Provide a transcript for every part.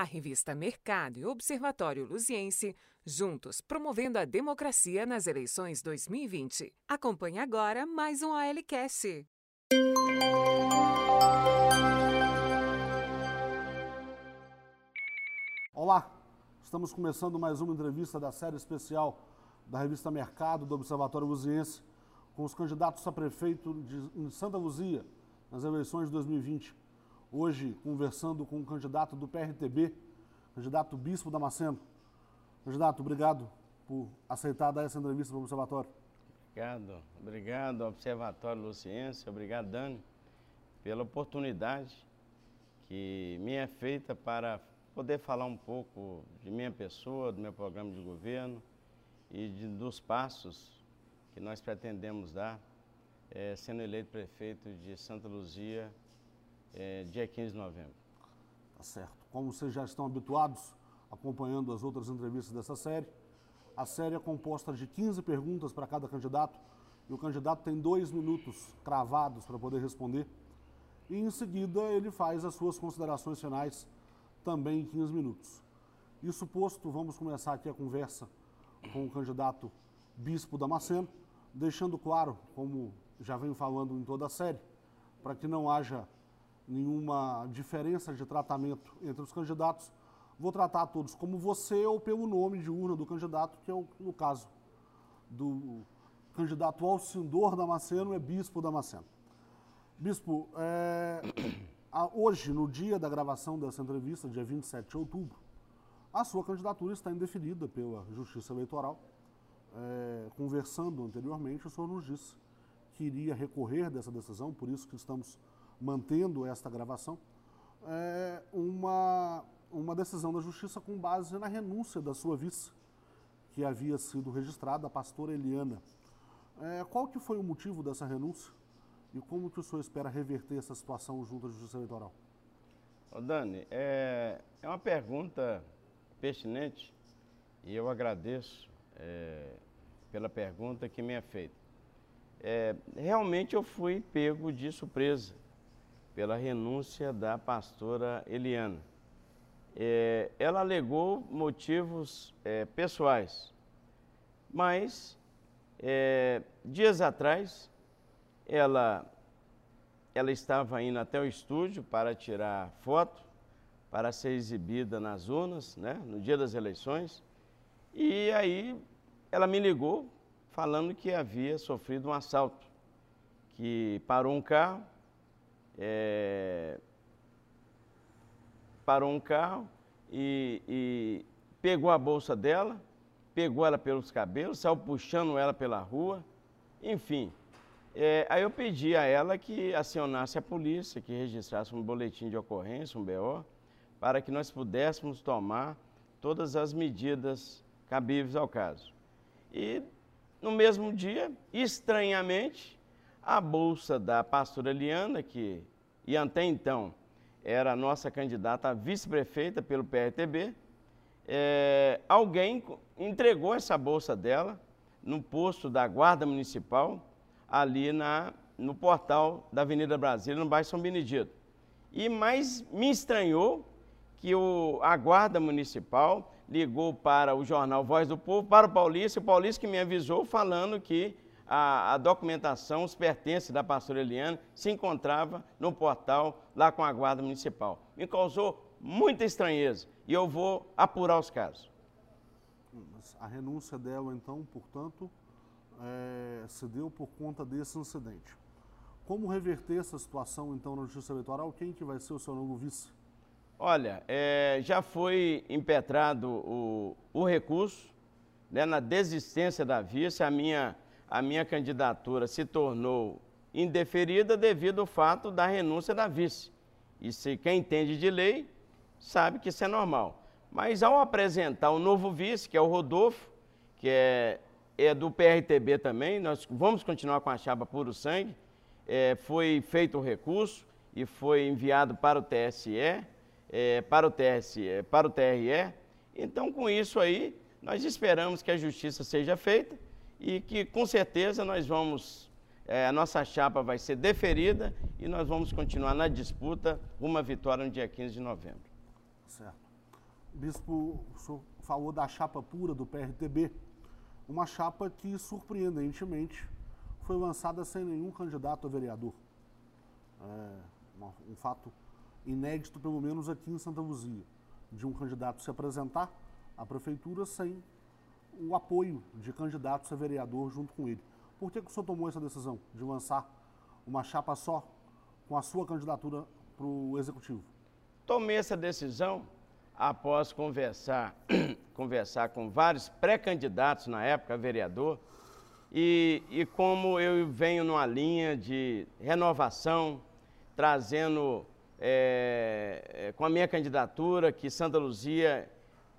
A revista Mercado e Observatório Luziense, juntos promovendo a democracia nas eleições 2020. Acompanhe agora mais um ALCast. Olá, estamos começando mais uma entrevista da série especial da revista Mercado do Observatório Luziense com os candidatos a prefeito de Santa Luzia nas eleições de 2020. Hoje, conversando com um candidato do PRTB, candidato Bispo Damasceno. Candidato, obrigado por aceitar dar essa entrevista para o Observatório. Obrigado, obrigado Observatório Luciense, obrigado Dani, pela oportunidade que me é feita para poder falar um pouco de minha pessoa, do meu programa de governo e de, dos passos que nós pretendemos dar, é, sendo eleito prefeito de Santa Luzia, é, dia 15 de novembro. Tá certo. Como vocês já estão habituados, acompanhando as outras entrevistas dessa série, a série é composta de 15 perguntas para cada candidato e o candidato tem dois minutos cravados para poder responder. E em seguida ele faz as suas considerações finais também em 15 minutos. Isso posto, vamos começar aqui a conversa com o candidato Bispo Damasceno deixando claro, como já venho falando em toda a série, para que não haja nenhuma diferença de tratamento entre os candidatos, vou tratar todos como você ou pelo nome de urna do candidato, que é o, no caso do candidato Alcindor Damasceno, é Bispo Damasceno. Bispo, é, hoje, no dia da gravação dessa entrevista, dia 27 de outubro, a sua candidatura está indeferida pela Justiça Eleitoral é, conversando anteriormente, o senhor nos disse que iria recorrer dessa decisão, por isso que estamos mantendo esta gravação, é, uma, uma decisão da Justiça com base na renúncia da sua vice, que havia sido registrada, a pastora Eliana. É, qual que foi o motivo dessa renúncia e como que o senhor espera reverter essa situação junto à Justiça Eleitoral? Ô Dani, é, é uma pergunta pertinente e eu agradeço é, pela pergunta que me é feita. É, realmente eu fui pego de surpresa pela renúncia da pastora Eliana. É, ela alegou motivos é, pessoais, mas é, dias atrás ela, ela estava indo até o estúdio para tirar foto, para ser exibida nas urnas, né, no dia das eleições, e aí ela me ligou falando que havia sofrido um assalto, que parou um carro, é, parou um carro e, e pegou a bolsa dela, pegou ela pelos cabelos, saiu puxando ela pela rua, enfim. É, aí eu pedi a ela que acionasse a polícia, que registrasse um boletim de ocorrência, um BO, para que nós pudéssemos tomar todas as medidas cabíveis ao caso. E no mesmo dia, estranhamente, a bolsa da pastora Eliana, que e até então era a nossa candidata a vice-prefeita pelo PRTB, é, alguém entregou essa bolsa dela no posto da Guarda Municipal, ali na, no portal da Avenida Brasília, no bairro São Benedito. E mais me estranhou que o, a Guarda Municipal ligou para o jornal Voz do Povo, para o Paulista, e o Paulista que me avisou falando que a, a, documentação, os pertences da pastora Eliane se encontrava no portal lá com a Guarda Municipal. Me causou muita estranheza e eu vou apurar os casos. A renúncia dela, então, portanto, é, se deu por conta desse incidente. Como reverter essa situação, então, na Justiça Eleitoral? Quem que vai ser o seu novo vice? Olha, é, já foi impetrado o, o recurso né, na desistência da vice, a minha, a minha candidatura se tornou indeferida devido ao fato da renúncia da vice. E se quem entende de lei sabe que isso é normal. Mas ao apresentar o novo vice, que é o Rodolfo, que é, é do PRTB também, nós vamos continuar com a chapa puro sangue, é, foi feito o recurso e foi enviado para o TSE é, para, o TSE, para o TRE. Então, com isso aí, nós esperamos que a justiça seja feita e que, com certeza, nós vamos, é, a nossa chapa vai ser deferida e nós vamos continuar na disputa uma vitória no dia 15 de novembro. Certo. Bispo, o senhor falou da chapa pura do PRTB, uma chapa que, surpreendentemente, foi lançada sem nenhum candidato a vereador. É um fato inédito, pelo menos aqui em Santa Luzia, de um candidato se apresentar à prefeitura sem o apoio de candidatos a vereador junto com ele. Por que, que o senhor tomou essa decisão de lançar uma chapa só com a sua candidatura para o executivo? Tomei essa decisão após conversar, conversar com vários pré-candidatos na época vereador e, e como eu venho numa linha de renovação, trazendo é, com a minha candidatura que Santa Luzia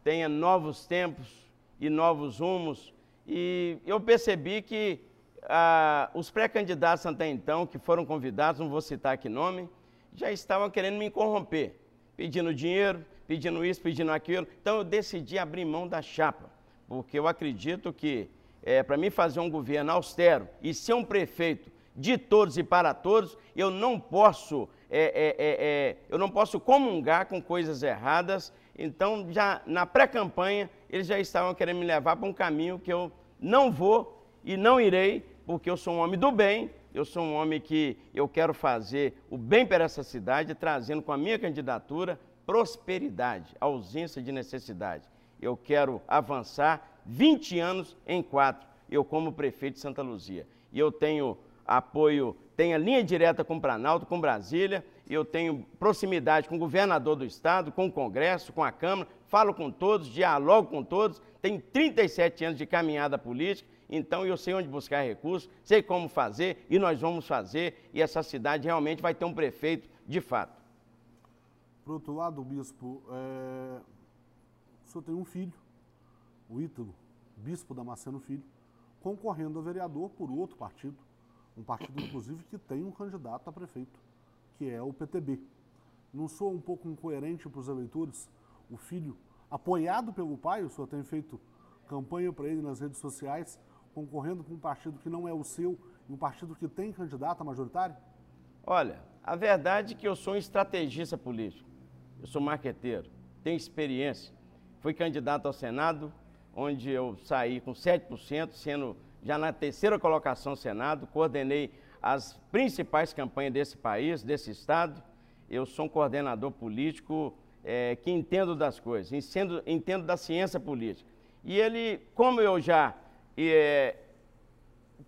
tenha novos tempos e novos rumos. E eu percebi que ah, os pré-candidatos até então, que foram convidados, não vou citar aqui nome, já estavam querendo me corromper, pedindo dinheiro, pedindo isso, pedindo aquilo. Então eu decidi abrir mão da chapa, porque eu acredito que é, para mim fazer um governo austero e ser um prefeito de todos e para todos, eu não posso, é, é eu não posso comungar com coisas erradas. Então, já na pré-campanha, eles já estavam querendo me levar para um caminho que eu não vou e não irei, porque eu sou um homem do bem, eu sou um homem que eu quero fazer o bem para essa cidade, trazendo com a minha candidatura prosperidade, ausência de necessidade. Eu quero avançar 20 anos em quatro, eu como prefeito de Santa Luzia. E eu tenho apoio, tenho a linha direta com o Planalto, com Brasília, eu tenho proximidade com o governador do estado, com o Congresso, com a Câmara, falo com todos, dialogo com todos, tenho 37 anos de caminhada política, então eu sei onde buscar recursos, sei como fazer e nós vamos fazer e essa cidade realmente vai ter um prefeito de fato. Por outro lado, bispo, é... o senhor tem um filho, o Ítalo, bispo Damasceno Filho, concorrendo a vereador por outro partido, um partido, inclusive, que tem um candidato a prefeito, que é o PTB. Não sou um pouco incoerente para os eleitores? O filho, apoiado pelo pai, o senhor tem feito campanha para ele nas redes sociais, concorrendo com um partido que não é o seu e um partido que tem candidato a majoritário? Olha, a verdade é que eu sou um estrategista político. Eu sou marqueteiro, tenho experiência. Fui candidato ao Senado, onde eu saí com 7%, sendo já na terceira colocação no Senado, coordenei as principais campanhas desse país, desse estado. Eu sou um coordenador político é, que entendo das coisas, entendo, entendo da ciência política. E ele, como eu já é,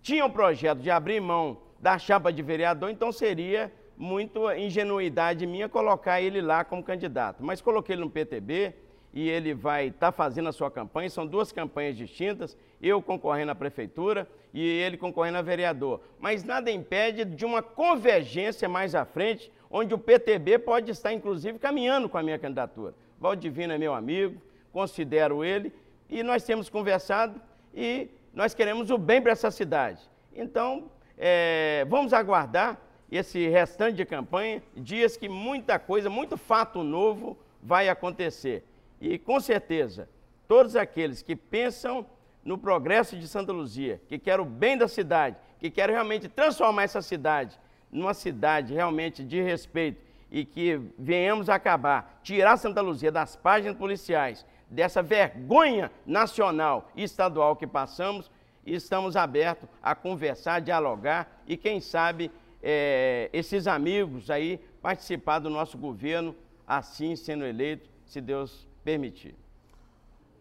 tinha um projeto de abrir mão da chapa de vereador, então seria muito ingenuidade minha colocar ele lá como candidato. Mas coloquei ele no PTB, e ele vai estar tá fazendo a sua campanha. São duas campanhas distintas, eu concorrendo à prefeitura e ele concorrendo a vereador. Mas nada impede de uma convergência mais à frente, onde o PTB pode estar, inclusive, caminhando com a minha candidatura. Valdivino é meu amigo, considero ele, e nós temos conversado e nós queremos o bem para essa cidade. Então, é, vamos aguardar esse restante de campanha, dias que muita coisa, muito fato novo vai acontecer. E com certeza, todos aqueles que pensam no progresso de Santa Luzia, que querem o bem da cidade, que querem realmente transformar essa cidade numa cidade realmente de respeito e que venhamos acabar, tirar Santa Luzia das páginas policiais, dessa vergonha nacional e estadual que passamos, estamos abertos a conversar, dialogar e, quem sabe, é, esses amigos aí participar do nosso governo, assim sendo eleito, se Deus permitir.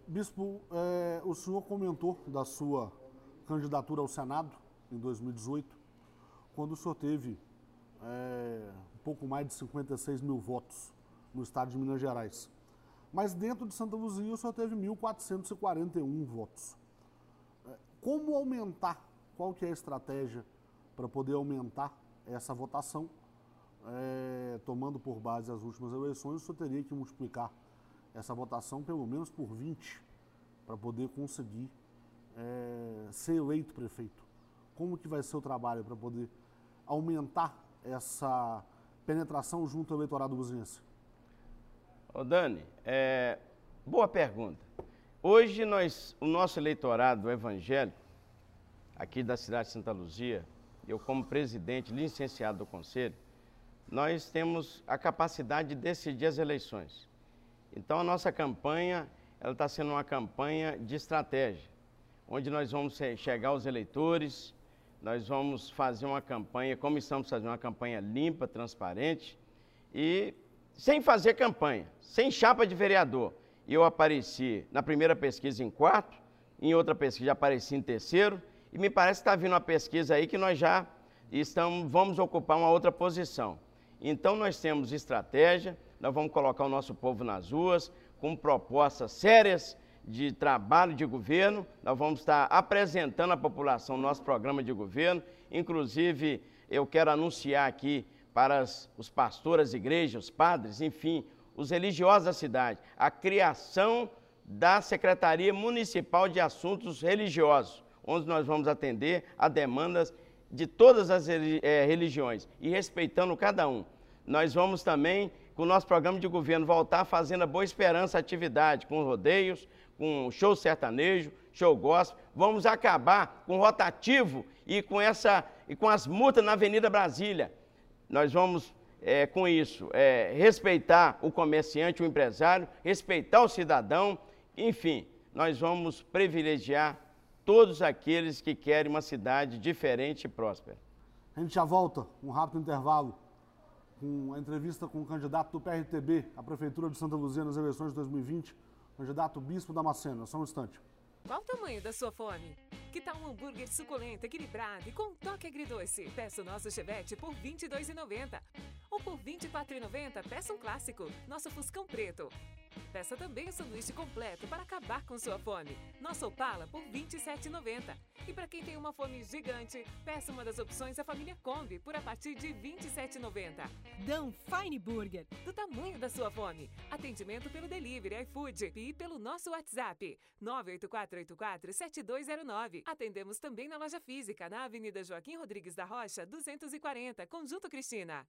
Bispo, é, o senhor comentou da sua candidatura ao Senado em 2018, quando o senhor teve é, um pouco mais de 56 mil votos no estado de Minas Gerais. Mas dentro de Santa Luzia o senhor teve 1.441 votos. É, como aumentar? Qual que é a estratégia para poder aumentar essa votação? É, tomando por base as últimas eleições, o senhor teria que multiplicar essa votação pelo menos por 20 para poder conseguir é, ser eleito prefeito. Como que vai ser o trabalho para poder aumentar essa penetração junto ao eleitorado buzinense? Ô Dani, é, boa pergunta. Hoje nós, o nosso eleitorado evangélico, aqui da cidade de Santa Luzia, eu como presidente, licenciado do conselho, nós temos a capacidade de decidir as eleições. Então a nossa campanha, ela está sendo uma campanha de estratégia, onde nós vamos chegar aos eleitores, nós vamos fazer uma campanha, como estamos fazendo uma campanha limpa, transparente e sem fazer campanha, sem chapa de vereador. Eu apareci na primeira pesquisa em quarto, em outra pesquisa apareci em terceiro, e me parece que está vindo uma pesquisa aí que nós já estamos, vamos ocupar uma outra posição. Então nós temos estratégia, nós vamos colocar o nosso povo nas ruas com propostas sérias de trabalho de governo, nós vamos estar apresentando à população nosso programa de governo, inclusive eu quero anunciar aqui para as, os pastores igrejas, os padres, enfim, os religiosos da cidade, a criação da Secretaria Municipal de Assuntos Religiosos, onde nós vamos atender a demandas de todas as é, religiões e respeitando cada um. Nós vamos também, com o nosso programa de governo, voltar fazendo a Boa Esperança atividade, com rodeios, com show sertanejo, show gospel. Vamos acabar com o rotativo e com, essa, e com as multas na Avenida Brasília. Nós vamos, é, com isso, é, respeitar o comerciante, o empresário, respeitar o cidadão, enfim, nós vamos privilegiar todos aqueles que querem uma cidade diferente e próspera. A gente já volta, um rápido intervalo com a entrevista com o candidato do PRTB à Prefeitura de Santa Luzia nas eleições de 2020, candidato Bispo Damasceno. Só um instante. Qual o tamanho da sua fome? Que tal um hambúrguer suculento, equilibrado e com toque agridoce? Peça o nosso chevette por R$ 22,90. Ou por R$ 24,90, peça um clássico, nosso Fuscão Preto. Peça também o sanduíche completo para acabar com sua fome. Nossa Opala por R$ 27,90. E para quem tem uma fome gigante, peça uma das opções da família Kombi por a partir de R$ 27,90. Dão Fine Burger. Do tamanho da sua fome. Atendimento pelo delivery, iFood e pelo nosso WhatsApp 984847209. Atendemos também na loja física, na Avenida Joaquim Rodrigues da Rocha, 240, Conjunto Cristina.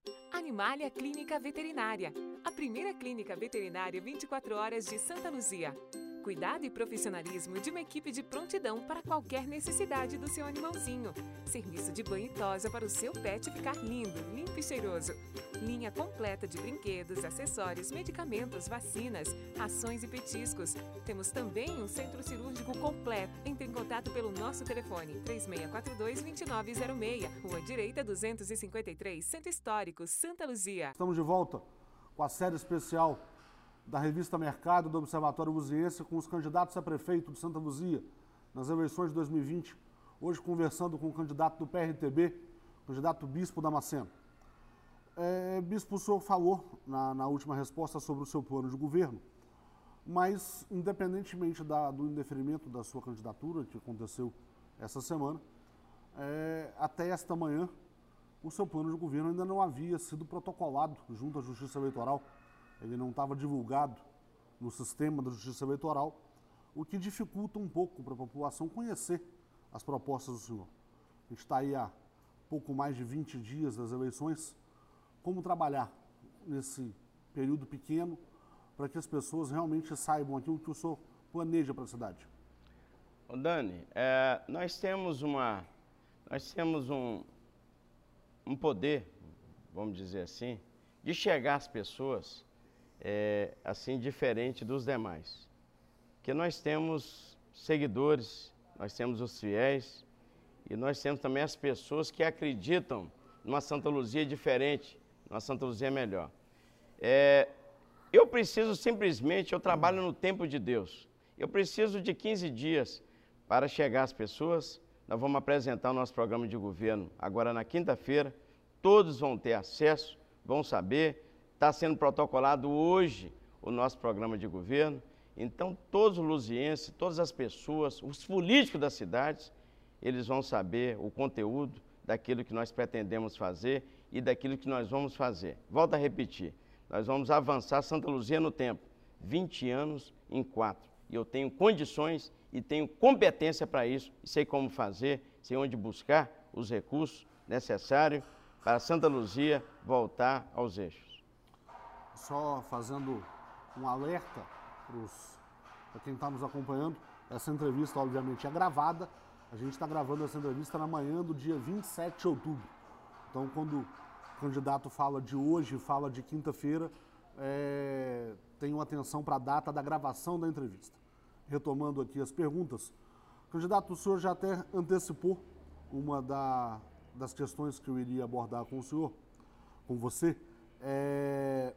Animalia Clínica Veterinária. A primeira clínica veterinária 24 horas de Santa Luzia. Cuidado e profissionalismo de uma equipe de prontidão para qualquer necessidade do seu animalzinho. Serviço de banho e tosa para o seu pet ficar lindo, limpo e cheiroso. Linha completa de brinquedos, acessórios, medicamentos, vacinas, rações e petiscos. Temos também um centro cirúrgico completo. Entre em contato pelo nosso telefone 3642-2906, Rua Direita 253, Centro Histórico, Santa Luzia. Estamos de volta com a série especial da revista Mercado do Observatório Luziense com os candidatos a prefeito de Santa Luzia nas eleições de 2020. Hoje conversando com o candidato do PRTB, candidato Bispo Damasceno. É, Bispo, o senhor falou na, na, última resposta sobre o seu plano de governo, mas independentemente da, do indeferimento da sua candidatura, que aconteceu essa semana, é, até esta manhã, o seu plano de governo ainda não havia sido protocolado junto à Justiça Eleitoral ele não estava divulgado no sistema da justiça eleitoral, o que dificulta um pouco para a população conhecer as propostas do senhor. A gente está aí há pouco mais de 20 dias das eleições. Como trabalhar nesse período pequeno para que as pessoas realmente saibam aquilo que o senhor planeja para a cidade? Dani, é, nós temos uma, nós temos um, um poder, vamos dizer assim, de chegar às pessoas é, assim diferente dos demais. Que nós temos seguidores, nós temos os fiéis e nós temos também as pessoas que acreditam numa Santa Luzia diferente, numa Santa Luzia melhor. É, eu preciso simplesmente, eu trabalho no tempo de Deus. Eu preciso de 15 dias para chegar às pessoas. Nós vamos apresentar o nosso programa de governo agora na quinta-feira. Todos vão ter acesso, vão saber. Está sendo protocolado hoje o nosso programa de governo. Então, todos os luzienses, todas as pessoas, os políticos das cidades, eles vão saber o conteúdo daquilo que nós pretendemos fazer e daquilo que nós vamos fazer. Volto a repetir, nós vamos avançar Santa Luzia no tempo, 20 anos em quatro. E eu tenho condições e tenho competência para isso, sei como fazer, sei onde buscar os recursos necessários para Santa Luzia voltar aos eixos só fazendo um alerta para quem está nos acompanhando. Essa entrevista, obviamente, é gravada. A gente está gravando essa entrevista na manhã do dia 27 de outubro. Então, quando o candidato fala de hoje, fala de quinta-feira, é, tenham atenção para a data da gravação da entrevista. Retomando aqui as perguntas, candidato, o senhor já até antecipou uma da, das questões que eu iria abordar com o senhor, com você, é,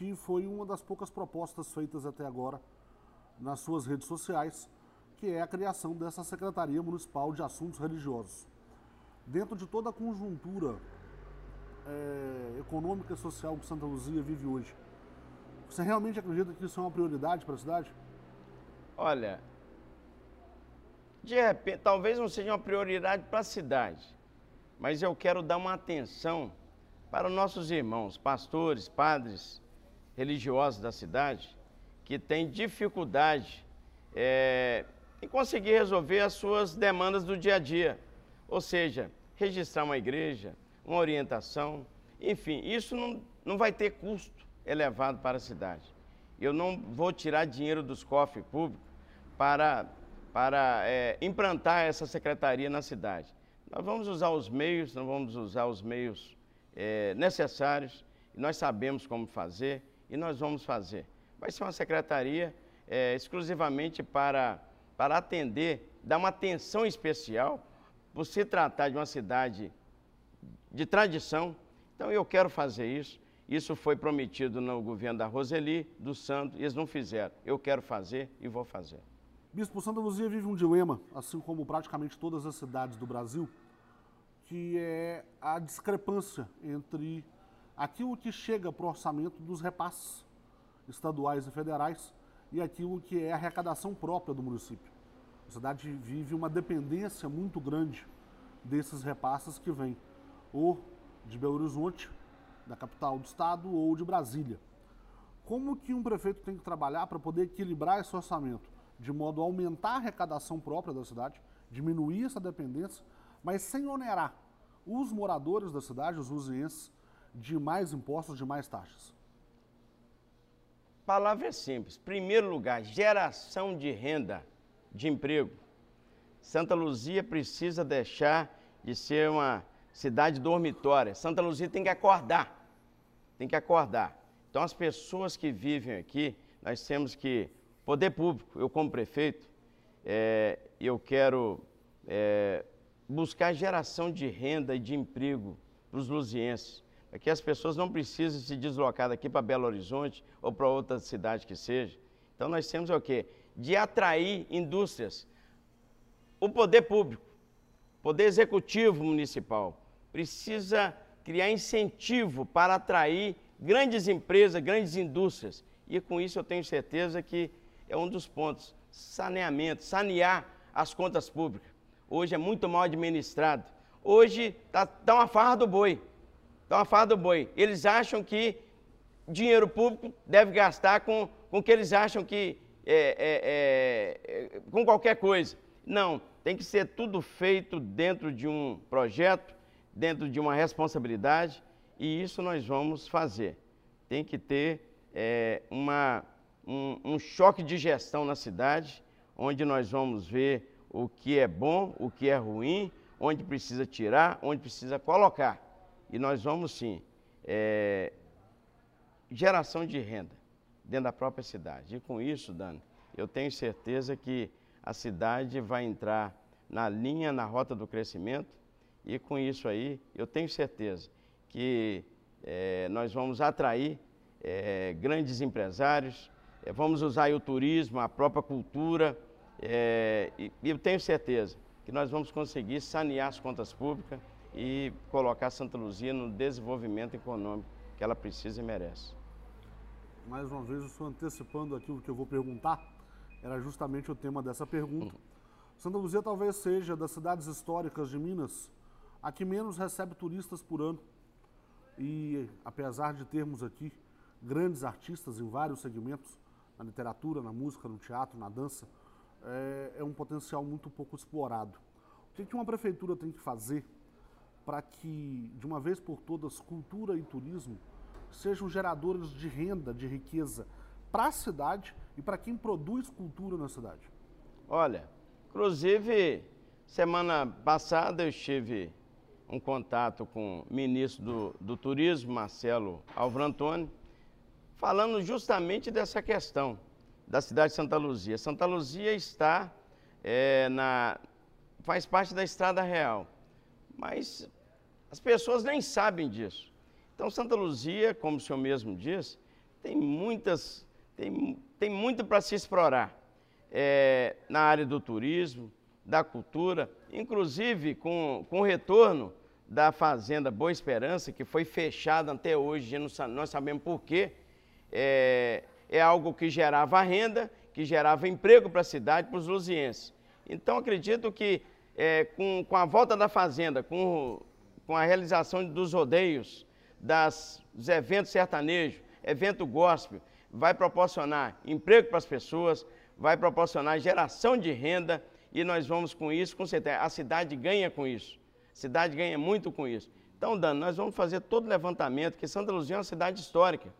que foi uma das poucas propostas feitas até agora nas suas redes sociais, que é a criação dessa Secretaria Municipal de Assuntos Religiosos. Dentro de toda a conjuntura é, econômica e social que Santa Luzia vive hoje, você realmente acredita que isso é uma prioridade para a cidade? Olha, de repente, talvez não seja uma prioridade para a cidade, mas eu quero dar uma atenção para nossos irmãos, pastores, padres, religiosos da cidade, que têm dificuldade é, em conseguir resolver as suas demandas do dia a dia. Ou seja, registrar uma igreja, uma orientação, enfim, isso não, não vai ter custo elevado para a cidade. Eu não vou tirar dinheiro dos cofres públicos para para é, implantar essa secretaria na cidade. Nós vamos usar os meios, nós vamos usar os meios é, necessários, nós sabemos como fazer e nós vamos fazer. Vai ser uma secretaria é, exclusivamente para, para atender, dar uma atenção especial, por se tratar de uma cidade de tradição. Então eu quero fazer isso. Isso foi prometido no governo da Roseli, do Santo, e eles não fizeram. Eu quero fazer e vou fazer. Bispo, Santa Luzia vive um dilema, assim como praticamente todas as cidades do Brasil, que é a discrepância entre aquilo que chega para o orçamento dos repasses estaduais e federais e aquilo que é a arrecadação própria do município. A cidade vive uma dependência muito grande desses repasses que vêm ou de Belo Horizonte, da capital do estado, ou de Brasília. Como que um prefeito tem que trabalhar para poder equilibrar esse orçamento? de modo a aumentar a arrecadação própria da cidade, diminuir essa dependência, mas sem onerar os moradores da cidade, os luzienses, de mais impostos, de mais taxas? Palavra é simples. Primeiro lugar, geração de renda, de emprego. Santa Luzia precisa deixar de ser uma cidade dormitória. Santa Luzia tem que acordar. Tem que acordar. Então, as pessoas que vivem aqui, nós temos que Poder público, eu como prefeito, é, eu quero é, buscar geração de renda e de emprego para os luzienses, para que as pessoas não precisem se deslocar daqui para Belo Horizonte ou para outra cidade que seja. Então nós temos o quê? De atrair indústrias. O poder público, poder executivo municipal, precisa criar incentivo para atrair grandes empresas, grandes indústrias. E com isso eu tenho certeza que é um dos pontos. Saneamento, sanear as contas públicas. Hoje é muito mal administrado. Hoje está tá uma farra do boi. Uma farra do boi. Eles acham que dinheiro público deve gastar com, com o que eles acham que é, é, é, com qualquer coisa. Não, tem que ser tudo feito dentro de um projeto, dentro de uma responsabilidade, e isso nós vamos fazer. Tem que ter é, uma um, um choque de gestão na cidade, onde nós vamos ver o que é bom, o que é ruim, onde precisa tirar, onde precisa colocar. E nós vamos sim, é, geração de renda dentro da própria cidade. E com isso, Dani, eu tenho certeza que a cidade vai entrar na linha, na rota do crescimento, e com isso aí, eu tenho certeza que é, nós vamos atrair é, grandes empresários, é, vamos usar o turismo, a própria cultura, é, e, e eu tenho certeza que nós vamos conseguir sanear as contas públicas e colocar Santa Luzia no desenvolvimento econômico que ela precisa e merece. Mais uma vez, eu estou antecipando aquilo que eu vou perguntar, era justamente o tema dessa pergunta. Santa Luzia talvez seja das cidades históricas de Minas a que menos recebe turistas por ano. E apesar de termos aqui grandes artistas em vários segmentos, na literatura, na música, no teatro, na dança, é, é um potencial muito pouco explorado. O que uma prefeitura tem que fazer para que, de uma vez por todas, cultura e turismo sejam geradores de renda, de riqueza para a cidade e para quem produz cultura na cidade? Olha, inclusive, semana passada eu estive um contato com o ministro do, do Turismo, Marcelo Alvrantoni, falando justamente dessa questão da cidade de Santa Luzia. Santa Luzia está é, na, faz parte da Estrada Real, mas as pessoas nem sabem disso. Então, Santa Luzia, como o senhor mesmo diz, tem muitas, tem, tem muito para se explorar é, na área do turismo, da cultura, inclusive com, com o retorno da Fazenda Boa Esperança, que foi fechada até hoje, nós sabemos por quê, é, é algo que gerava renda, que gerava emprego para a cidade, para os luzienses. Então, acredito que é, com, com a volta da Fazenda, com, com a realização dos rodeios, das, dos eventos sertanejos, evento gospel, vai proporcionar emprego para as pessoas, vai proporcionar geração de renda e nós vamos com isso, com certeza. A cidade ganha com isso. A cidade ganha muito com isso. Então, Dano, nós vamos fazer todo o levantamento, que Santa Luzia é uma cidade histórica,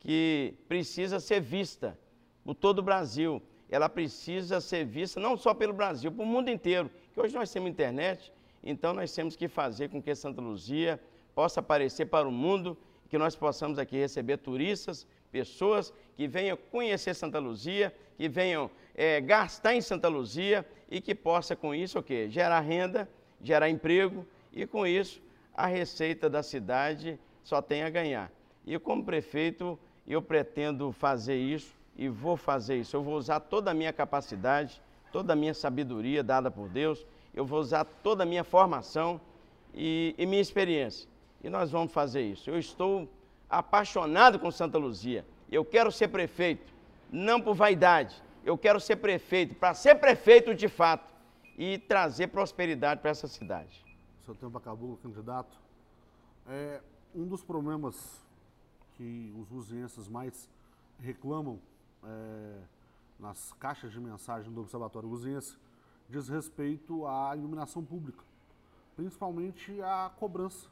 que precisa ser vista por todo o Brasil. Ela precisa ser vista não só pelo Brasil, para o mundo inteiro. Que hoje nós temos internet, então nós temos que fazer com que Santa Luzia possa aparecer para o mundo, que nós possamos aqui receber turistas, pessoas que venham conhecer Santa Luzia, que venham é, gastar em Santa Luzia e que possa com isso o quê? Gerar renda, gerar emprego e com isso a receita da cidade só tem a ganhar. E como prefeito, eu pretendo fazer isso e vou fazer isso. Eu vou usar toda a minha capacidade, toda a minha sabedoria dada por Deus, eu vou usar toda a minha formação e, e minha experiência. E nós vamos fazer isso. Eu estou apaixonado com Santa Luzia. Eu quero ser prefeito, não por vaidade. Eu quero ser prefeito, para ser prefeito de fato e trazer prosperidade para essa cidade. Seu tempo acabou, candidato. É, um dos problemas que os luzienses mais reclamam é, nas caixas de mensagem do Observatório Luziense diz respeito à iluminação pública, principalmente a cobrança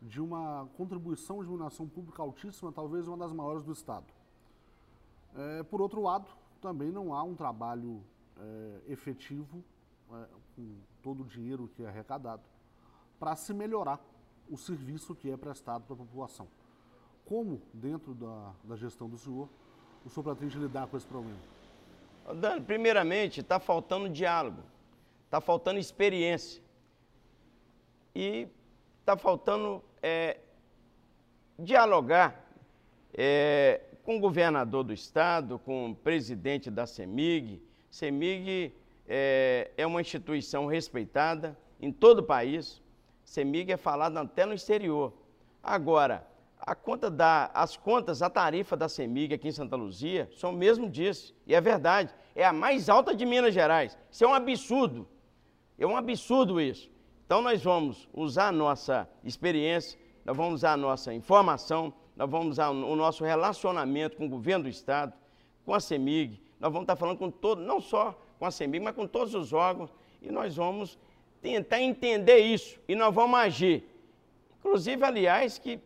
de uma contribuição de iluminação pública altíssima, talvez uma das maiores do Estado. É, por outro lado, também não há um trabalho é, efetivo, é, com todo o dinheiro que é arrecadado, para se melhorar o serviço que é prestado para a população. Como, dentro da, da gestão do senhor, o senhor pretende lidar com esse problema? Dani, primeiramente, está faltando diálogo, está faltando experiência. E está faltando é, dialogar é, com o governador do estado, com o presidente da CEMIG. CEMIG é, é uma instituição respeitada em todo o país. CEMIG é falada até no exterior. Agora, a conta da, as contas, a tarifa da CEMIG aqui em Santa Luzia são mesmo disso. E é verdade, é a mais alta de Minas Gerais. Isso é um absurdo. É um absurdo isso. Então nós vamos usar a nossa experiência, nós vamos usar a nossa informação, nós vamos usar o nosso relacionamento com o governo do Estado, com a CEMIG, nós vamos estar falando com todo, não só com a CEMIG, mas com todos os órgãos, e nós vamos tentar entender isso, e nós vamos agir. Inclusive, aliás, que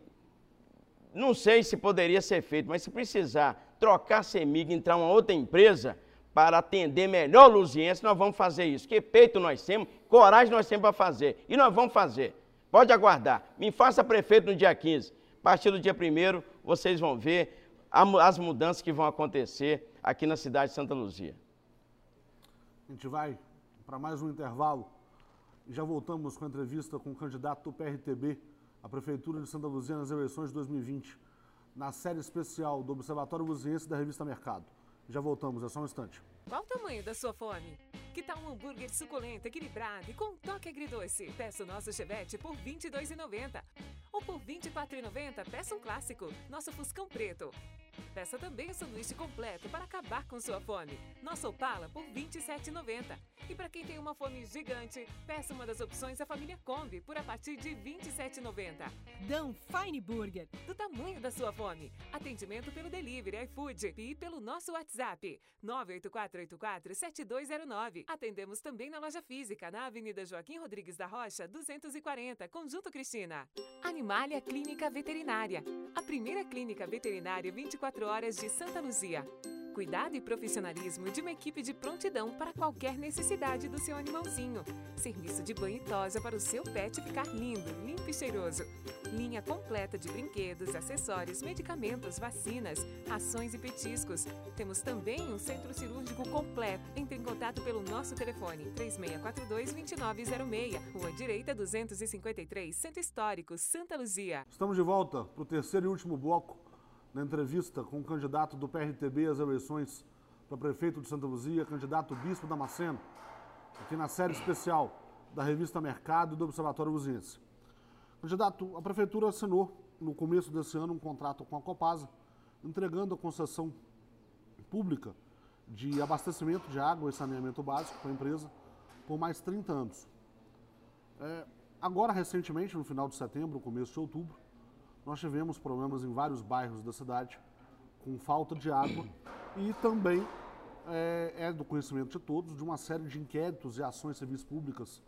não sei se poderia ser feito, mas se precisar trocar a CEMIG, entrar uma outra empresa, para atender melhor o Luziense, nós vamos fazer isso. Que peito nós temos, coragem nós temos para fazer. E nós vamos fazer. Pode aguardar. Me faça prefeito no dia 15. A partir do dia 1 vocês vão ver as mudanças que vão acontecer aqui na cidade de Santa Luzia. A gente vai para mais um intervalo e já voltamos com a entrevista com o candidato do PRTB à Prefeitura de Santa Luzia nas eleições de 2020, na série especial do Observatório Luziense da revista Mercado. Já voltamos, é só um instante. Qual o tamanho da sua fome? Que tal um hambúrguer suculento, equilibrado e com toque agridoce? Peça o nosso chevette por R$ 22,90. Ou por R$ 24,90, peça um clássico, nosso Fuscão Preto. Peça também o sanduíche completo para acabar com sua fome. Nosso Opala por R$ 27,90. E para quem tem uma fome gigante, peça uma das opções da família Kombi por a partir de R$ 27,90. Dão Fine Burger. Do tamanho da sua fome. Atendimento pelo delivery, iFood e pelo nosso WhatsApp 984847209. Atendemos também na loja física, na Avenida Joaquim Rodrigues da Rocha, 240, Conjunto Cristina. Animalia Clínica Veterinária. A primeira clínica veterinária 24 horas de Santa Luzia. cuidado e profissionalismo de uma equipe de prontidão para qualquer necessidade do seu animalzinho. Serviço de banho e tosa para o seu pet ficar lindo, limpo e cheiroso. Linha completa de brinquedos, acessórios, medicamentos, vacinas, rações e petiscos. Temos também um centro cirúrgico completo. Entre em contato pelo nosso telefone 3642-2906, Rua Direita 253, Centro Histórico, Santa Luzia. Estamos de volta para o terceiro e último bloco na entrevista com o candidato do PRTB às eleições para prefeito de Santa Luzia, candidato Bispo Damasceno, aqui na série especial da revista Mercado e do Observatório Luziense. Candidato, a prefeitura assinou no começo desse ano um contrato com a Copasa, entregando a concessão pública de abastecimento de água e saneamento básico para a empresa por mais 30 anos. É, agora, recentemente, no final de setembro, começo de outubro, nós tivemos problemas em vários bairros da cidade com falta de água e também é, é, do conhecimento de todos de uma série de inquéritos e ações civis públicas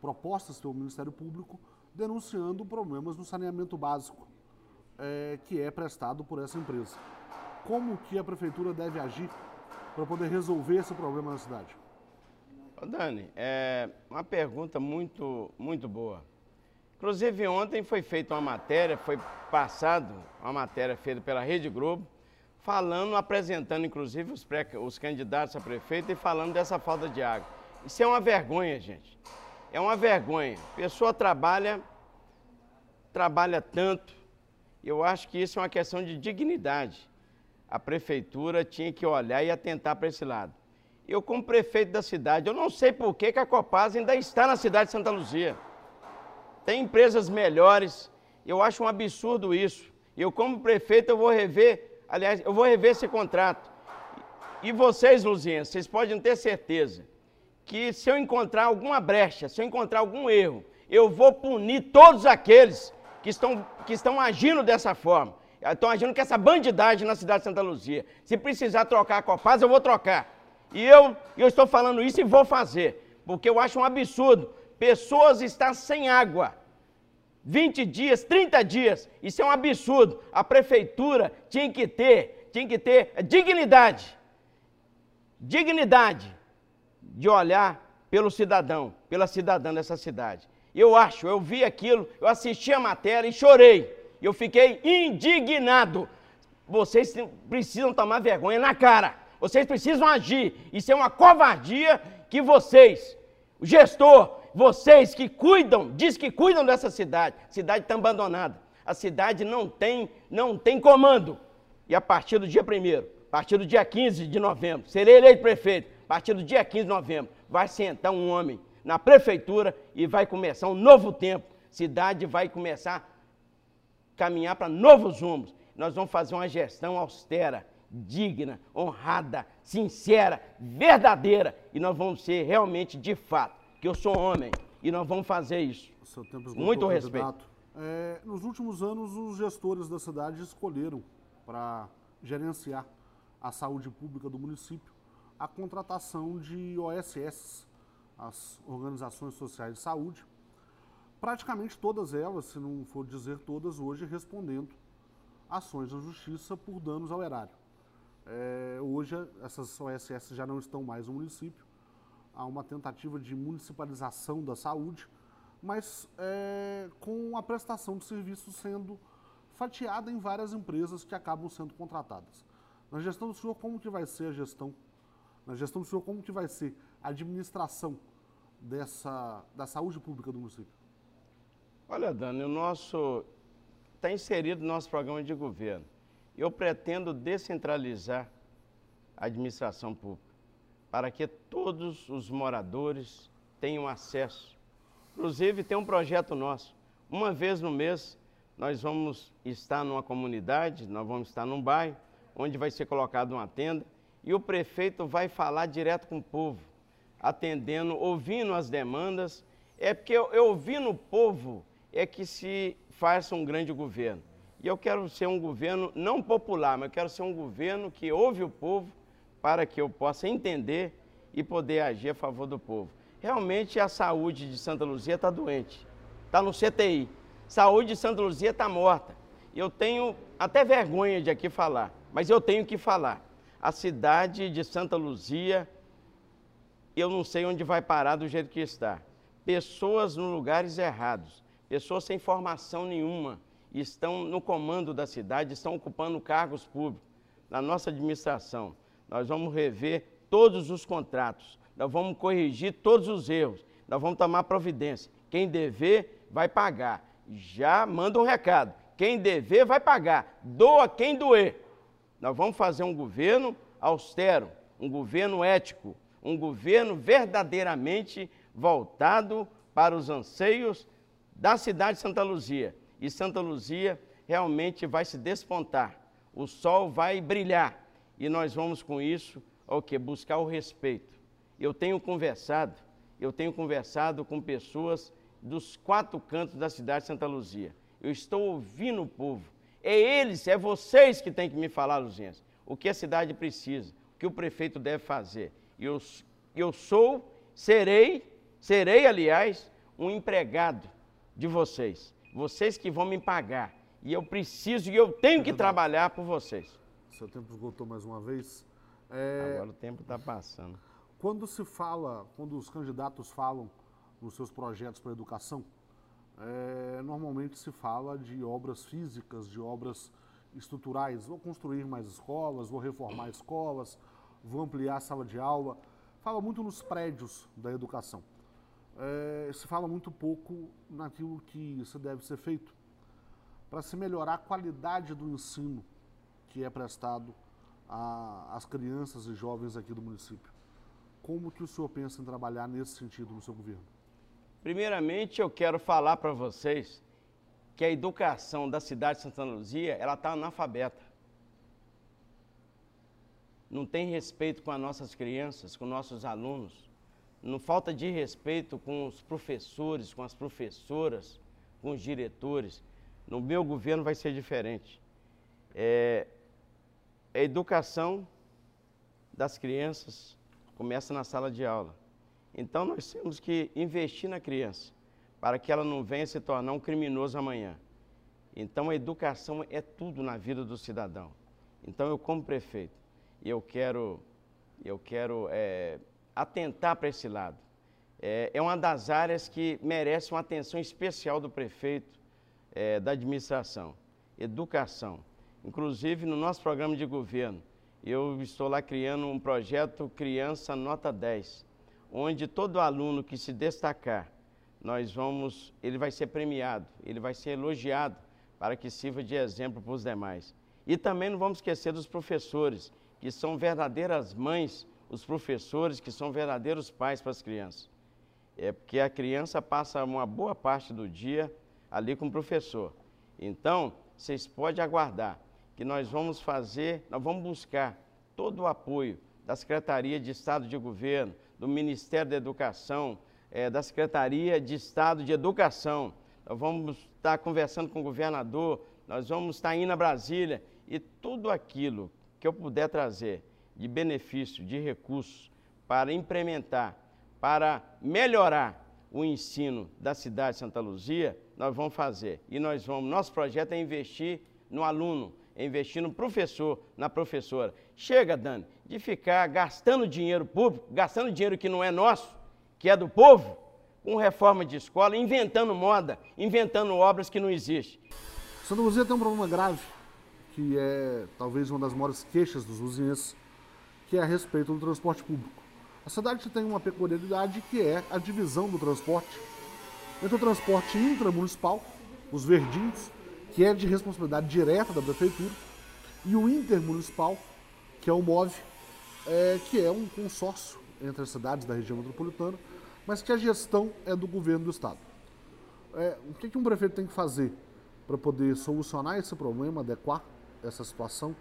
propostas pelo Ministério Público denunciando problemas no saneamento básico é, que é prestado por essa empresa. Como que a prefeitura deve agir para poder resolver esse problema na cidade? Dani, é uma pergunta muito, muito boa. Inclusive, ontem foi feita uma matéria, foi passado uma matéria feita pela Rede Globo, falando, apresentando inclusive os, pré, os candidatos a prefeito e falando dessa falta de água. Isso é uma vergonha, gente. É uma vergonha. A pessoa trabalha, trabalha tanto. Eu acho que isso é uma questão de dignidade. A prefeitura tinha que olhar e atentar para esse lado. Eu, como prefeito da cidade, eu não sei por que, que a Copasa ainda está na cidade de Santa Luzia. Tem empresas melhores. Eu acho um absurdo isso. Eu, como prefeito, eu vou rever, aliás, eu vou rever esse contrato. E vocês, Luzienses, vocês podem ter certeza que se eu encontrar alguma brecha, se eu encontrar algum erro, eu vou punir todos aqueles que estão, que estão agindo dessa forma. Estão agindo com essa bandidagem na cidade de Santa Luzia. Se precisar trocar a Copaz, eu vou trocar. E eu, eu estou falando isso e vou fazer. Porque eu acho um absurdo pessoas estão sem água. 20 dias, 30 dias. Isso é um absurdo. A prefeitura tinha que ter, tinha que ter dignidade. Dignidade de olhar pelo cidadão, pela cidadã dessa cidade. Eu acho, eu vi aquilo, eu assisti a matéria e chorei. Eu fiquei indignado. Vocês precisam tomar vergonha na cara. Vocês precisam agir. Isso é uma covardia que vocês, o gestor, vocês que cuidam, diz que cuidam dessa cidade, a cidade está abandonada. A cidade não tem, não tem comando. E a partir do dia 1 a partir do dia 15 de novembro, serei eleito prefeito. A partir do dia 15 de novembro, vai sentar um homem na prefeitura e vai começar um novo tempo. Cidade vai começar a caminhar para novos rumos. Nós vamos fazer uma gestão austera, digna, honrada, sincera, verdadeira. E nós vamos ser realmente, de fato, que eu sou homem e nós vamos fazer isso. Muito respeito. É, nos últimos anos, os gestores da cidade escolheram para gerenciar a saúde pública do município a contratação de OSS, as Organizações Sociais de Saúde, praticamente todas elas, se não for dizer todas, hoje respondendo ações da justiça por danos ao erário. É, hoje essas OSS já não estão mais no município, a uma tentativa de municipalização da saúde, mas é, com a prestação de serviços sendo fatiada em várias empresas que acabam sendo contratadas. Na gestão do senhor, como que vai ser a gestão? Na gestão do senhor, como que vai ser a administração dessa, da saúde pública do município? Olha, Dani, o nosso está inserido no nosso programa de governo. Eu pretendo descentralizar a administração pública para que todos os moradores tenham acesso. Inclusive, tem um projeto nosso. Uma vez no mês, nós vamos estar numa comunidade, nós vamos estar num bairro, onde vai ser colocada uma tenda, e o prefeito vai falar direto com o povo, atendendo, ouvindo as demandas. É porque eu, ouvindo o povo é que se faz um grande governo. E eu quero ser um governo não popular, mas eu quero ser um governo que ouve o povo para que eu possa entender e poder agir a favor do povo. Realmente a saúde de Santa Luzia está doente, está no CTI. Saúde de Santa Luzia está morta. Eu tenho até vergonha de aqui falar, mas eu tenho que falar. A cidade de Santa Luzia, eu não sei onde vai parar do jeito que está. Pessoas nos lugares errados, pessoas sem formação nenhuma, estão no comando da cidade, estão ocupando cargos públicos. Na nossa administração, nós vamos rever todos os contratos, nós vamos corrigir todos os erros, nós vamos tomar providência. Quem dever, vai pagar. Já manda um recado: quem dever, vai pagar. Doa quem doer. Nós vamos fazer um governo austero, um governo ético, um governo verdadeiramente voltado para os anseios da cidade de Santa Luzia. E Santa Luzia realmente vai se despontar. O sol vai brilhar e nós vamos com isso o que buscar o respeito. Eu tenho conversado, eu tenho conversado com pessoas dos quatro cantos da cidade de Santa Luzia. Eu estou ouvindo o povo. É eles, é vocês que têm que me falar, Luziense, o que a cidade precisa, o que o prefeito deve fazer. Eu, eu sou, serei, serei, aliás, um empregado de vocês. Vocês que vão me pagar. E eu preciso e eu tenho que trabalhar por vocês. Seu tempo esgotou mais uma vez. É... Agora o tempo está passando. Quando se fala, quando os candidatos falam nos seus projetos para a educação, é, normalmente se fala de obras físicas, de obras estruturais. Vou construir mais escolas, vou reformar escolas, vou ampliar a sala de aula. Fala muito nos prédios da educação. É, se fala muito pouco naquilo que isso deve ser feito para se melhorar a qualidade do ensino que é prestado às crianças e jovens aqui do município. Como que o senhor pensa em trabalhar nesse sentido no seu governo? Primeiramente, eu quero falar para vocês que a educação da cidade de Santa Luzia, ela está analfabeta. Não tem respeito com as nossas crianças, com nossos alunos. Não falta de respeito com os professores, com as professoras, com os diretores. No meu governo vai ser diferente. É, a educação das crianças começa na sala de aula. Então nós temos que investir na criança para que ela não venha se tornar um criminoso amanhã. Então a educação é tudo na vida do cidadão. Então eu como prefeito, eu quero, eu quero é, atentar para esse lado. É, é, uma das áreas que merece uma atenção especial do prefeito, é, da administração. Educação. Inclusive no nosso programa de governo, eu estou lá criando um projeto Criança Nota 10 onde todo aluno que se destacar, nós vamos, ele vai ser premiado, ele vai ser elogiado para que sirva de exemplo para os demais. E também não vamos esquecer dos professores, que são verdadeiras mães, os professores que são verdadeiros pais para as crianças. É porque a criança passa uma boa parte do dia ali com o professor. Então, vocês podem aguardar que nós vamos fazer, nós vamos buscar todo o apoio da Secretaria de Estado de Governo, do Ministério da Educação, é, da Secretaria de Estado de Educação. Nós vamos estar conversando com o governador, nós vamos estar indo a Brasília e tudo aquilo que eu puder trazer de benefício, de recursos para implementar, para melhorar o ensino da cidade de Santa Luzia, nós vamos fazer. E nós vamos, nosso projeto é investir no aluno, investir no professor, na professora. Chega, Dani, de ficar gastando dinheiro público, gastando dinheiro que não é nosso, que é do povo, com reforma de escola, inventando moda, inventando obras que não existem. Santa Luzia tem um problema grave, que é talvez uma das maiores queixas dos luzienses, que é a respeito do transporte público. A cidade tem uma peculiaridade que é a divisão do transporte entre o transporte intramunicipal, os verdinhos, que é de responsabilidade direta da prefeitura, e o intermunicipal, que é o MOVE, é, que é um consórcio entre as cidades da região metropolitana, mas que a gestão é do governo do estado. É, o que, que um prefeito tem que fazer para poder solucionar esse problema, adequar essa situação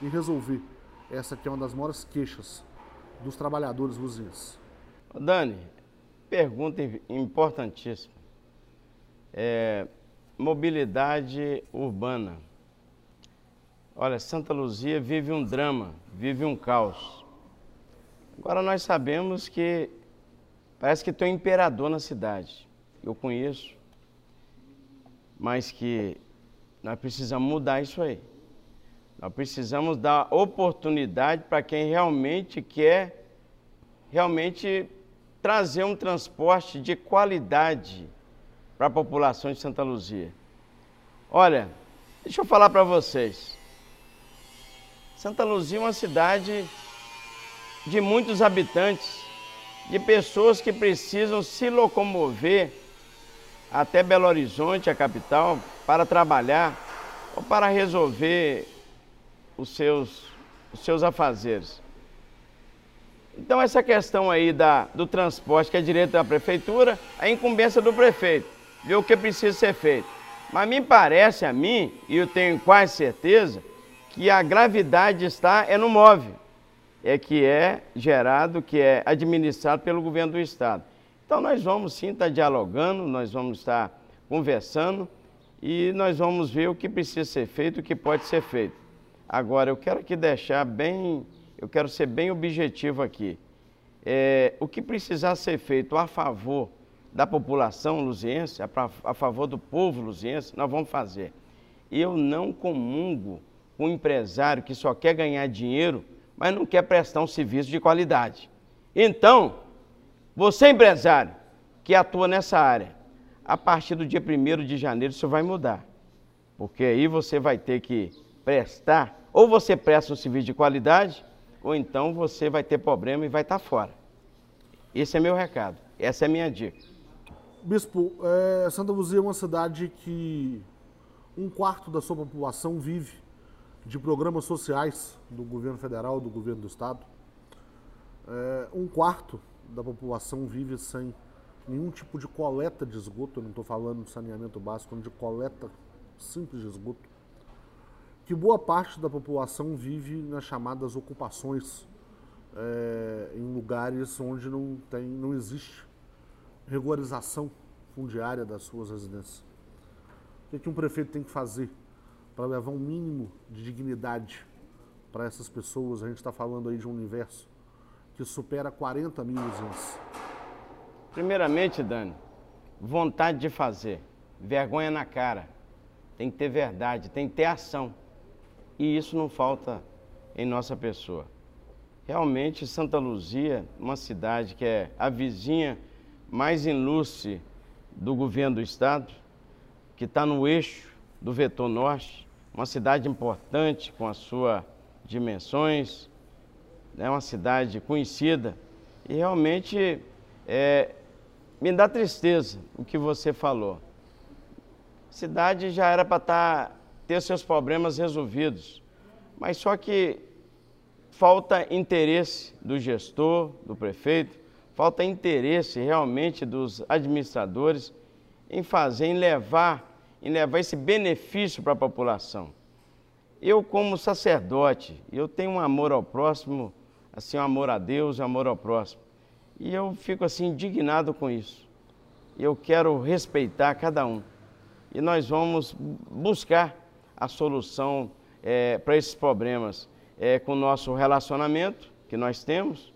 e resolver essa que é uma das maiores queixas dos trabalhadores luzienses? Dani, pergunta importantíssima. É, mobilidade urbana. Olha, Santa Luzia vive um drama, vive um caos. Agora nós sabemos que parece que tem um imperador na cidade. Eu conheço, mas que nós precisamos mudar isso aí. Nós precisamos dar oportunidade para quem realmente quer realmente trazer um transporte de qualidade para a população de Santa Luzia. Olha, deixa eu falar para vocês. Santa Luzia é uma cidade de muitos habitantes, de pessoas que precisam se locomover até Belo Horizonte, a capital, para trabalhar ou para resolver os seus, os seus afazeres. Então, essa questão aí da, do transporte, que é direito da prefeitura, a incumbência do prefeito, ver o que precisa ser feito. Mas me parece a mim, e eu tenho quase certeza, que a gravidade está é no móvel, é que é gerado, que é administrado pelo governo do estado. Então nós vamos sim estar dialogando, nós vamos estar conversando e nós vamos ver o que precisa ser feito, o que pode ser feito. Agora eu quero aqui deixar bem, eu quero ser bem objetivo aqui. É, o que precisar ser feito a favor da população luziense, a, a favor do povo luziense, nós vamos fazer. Eu não comungo um empresário que só quer ganhar dinheiro, mas não quer prestar um serviço de qualidade. Então, você empresário que atua nessa área, a partir do dia 1 de janeiro isso vai mudar. Porque aí você vai ter que prestar, ou você presta um serviço de qualidade, ou então você vai ter problema e vai estar fora. Esse é meu recado, essa é minha dica. Bispo, é, Santa Luzia é uma cidade que um quarto da sua população vive de programas sociais do governo federal, do governo do estado. É, um quarto da população vive sem nenhum tipo de coleta de esgoto, não estou falando de saneamento básico, de coleta simples de esgoto. Que boa parte da população vive nas chamadas ocupações, é, em lugares onde não, tem, não existe regularização fundiária das suas residências. O que, é que um prefeito tem que fazer para levar um mínimo de dignidade para essas pessoas. A gente está falando aí de um universo que supera 40 mil vizinhos. Primeiramente, Dani, vontade de fazer, vergonha na cara. Tem que ter verdade, tem que ter ação. E isso não falta em nossa pessoa. Realmente, Santa Luzia, uma cidade que é a vizinha mais ilustre do governo do estado, que está no eixo do vetor norte, uma cidade importante com as suas dimensões, é né, uma cidade conhecida e realmente é, me dá tristeza o que você falou. A cidade já era para tá, ter seus problemas resolvidos, mas só que falta interesse do gestor, do prefeito, falta interesse realmente dos administradores em fazer, em levar em levar esse benefício para a população. Eu, como sacerdote, eu tenho um amor ao próximo, assim, um amor a Deus, um amor ao próximo. E eu fico assim indignado com isso. Eu quero respeitar cada um. E nós vamos buscar a solução é, para esses problemas é, com o nosso relacionamento que nós temos.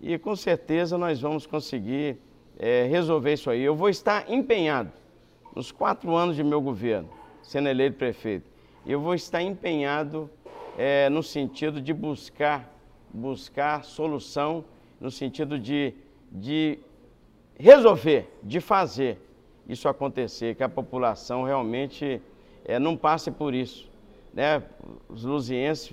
E com certeza nós vamos conseguir é, resolver isso aí. Eu vou estar empenhado nos quatro anos de meu governo, sendo eleito prefeito, eu vou estar empenhado é, no sentido de buscar, buscar solução, no sentido de, de resolver, de fazer isso acontecer, que a população realmente é, não passe por isso. Né? Os luzienses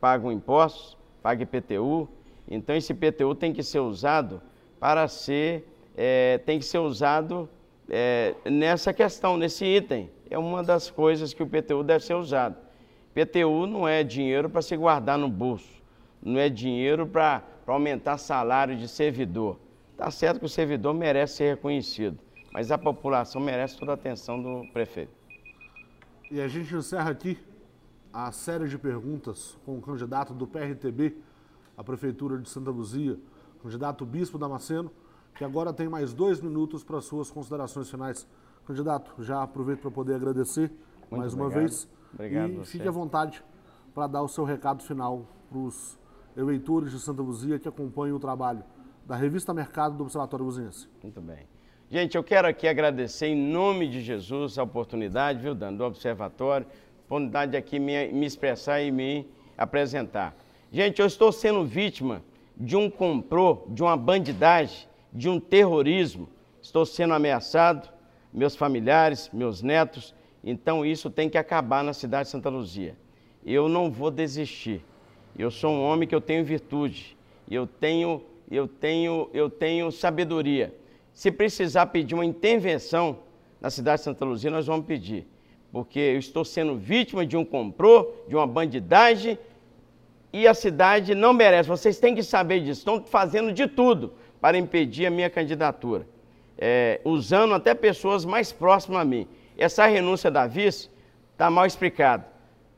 pagam impostos, pagam IPTU, então esse IPTU tem que ser usado para ser, é, tem que ser usado é, nessa questão, nesse item. É uma das coisas que o PTU deve ser usado. PTU não é dinheiro para se guardar no bolso, não é dinheiro para aumentar salário de servidor. Está certo que o servidor merece ser reconhecido, mas a população merece toda a atenção do prefeito. E a gente encerra aqui a série de perguntas com o candidato do PRTB à Prefeitura de Santa Luzia, candidato Bispo Damasceno que agora tem mais dois minutos para suas considerações finais. Candidato, já aproveito para poder agradecer Muito mais uma vez. Obrigado. E fique à vontade para dar o seu recado final para os eleitores de Santa Luzia que acompanham o trabalho da Revista Mercado do Observatório Luziense. Muito bem. Gente, eu quero aqui agradecer em nome de Jesus a oportunidade, viu, Dando, do Observatório, oportunidade de aqui me, me expressar e me apresentar. Gente, eu estou sendo vítima de um complô, de uma bandidagem, de um terrorismo. Estou sendo ameaçado, meus familiares, meus netos. Então isso tem que acabar na cidade de Santa Luzia. Eu não vou desistir. Eu sou um homem que eu tenho virtude. Eu tenho, eu tenho, eu tenho sabedoria. Se precisar pedir uma intervenção na cidade de Santa Luzia, nós vamos pedir. Porque eu estou sendo vítima de um complô, de uma bandidagem, e a cidade não merece. Vocês têm que saber disso. Estão fazendo de tudo para impedir a minha candidatura, é, usando até pessoas mais próximas a mim. Essa renúncia da vice está mal explicada,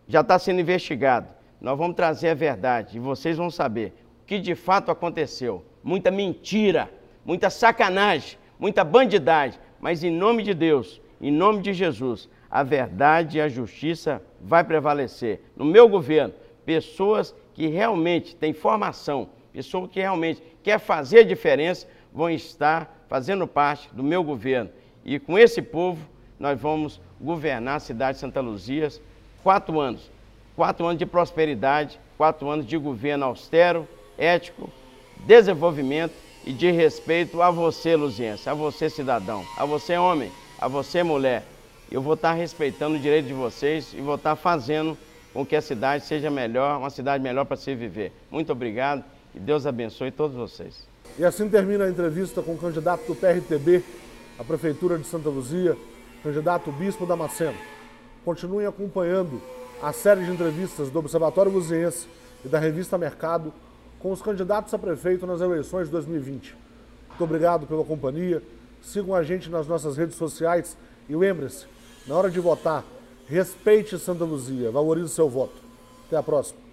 já está sendo investigado. Nós vamos trazer a verdade e vocês vão saber o que de fato aconteceu. Muita mentira, muita sacanagem, muita bandidagem, mas em nome de Deus, em nome de Jesus, a verdade e a justiça vai prevalecer. No meu governo, pessoas que realmente têm formação, pessoas que realmente quer fazer diferença, vão estar fazendo parte do meu governo. E com esse povo, nós vamos governar a cidade de Santa Luzia quatro anos. Quatro anos de prosperidade, quatro anos de governo austero, ético, desenvolvimento e de respeito a você, luziense, a você, cidadão, a você, homem, a você, mulher. Eu vou estar respeitando o direito de vocês e vou estar fazendo com que a cidade seja melhor, uma cidade melhor para se viver. Muito obrigado e Deus abençoe todos vocês. E assim termina a entrevista com o candidato do PRTB à Prefeitura de Santa Luzia, candidato Bispo Damasceno. Continuem acompanhando a série de entrevistas do Observatório Luziense e da revista Mercado com os candidatos a prefeito nas eleições de 2020. Muito obrigado pela companhia. Sigam a gente nas nossas redes sociais e lembre-se, na hora de votar, respeite Santa Luzia, valorize seu voto. Até a próxima.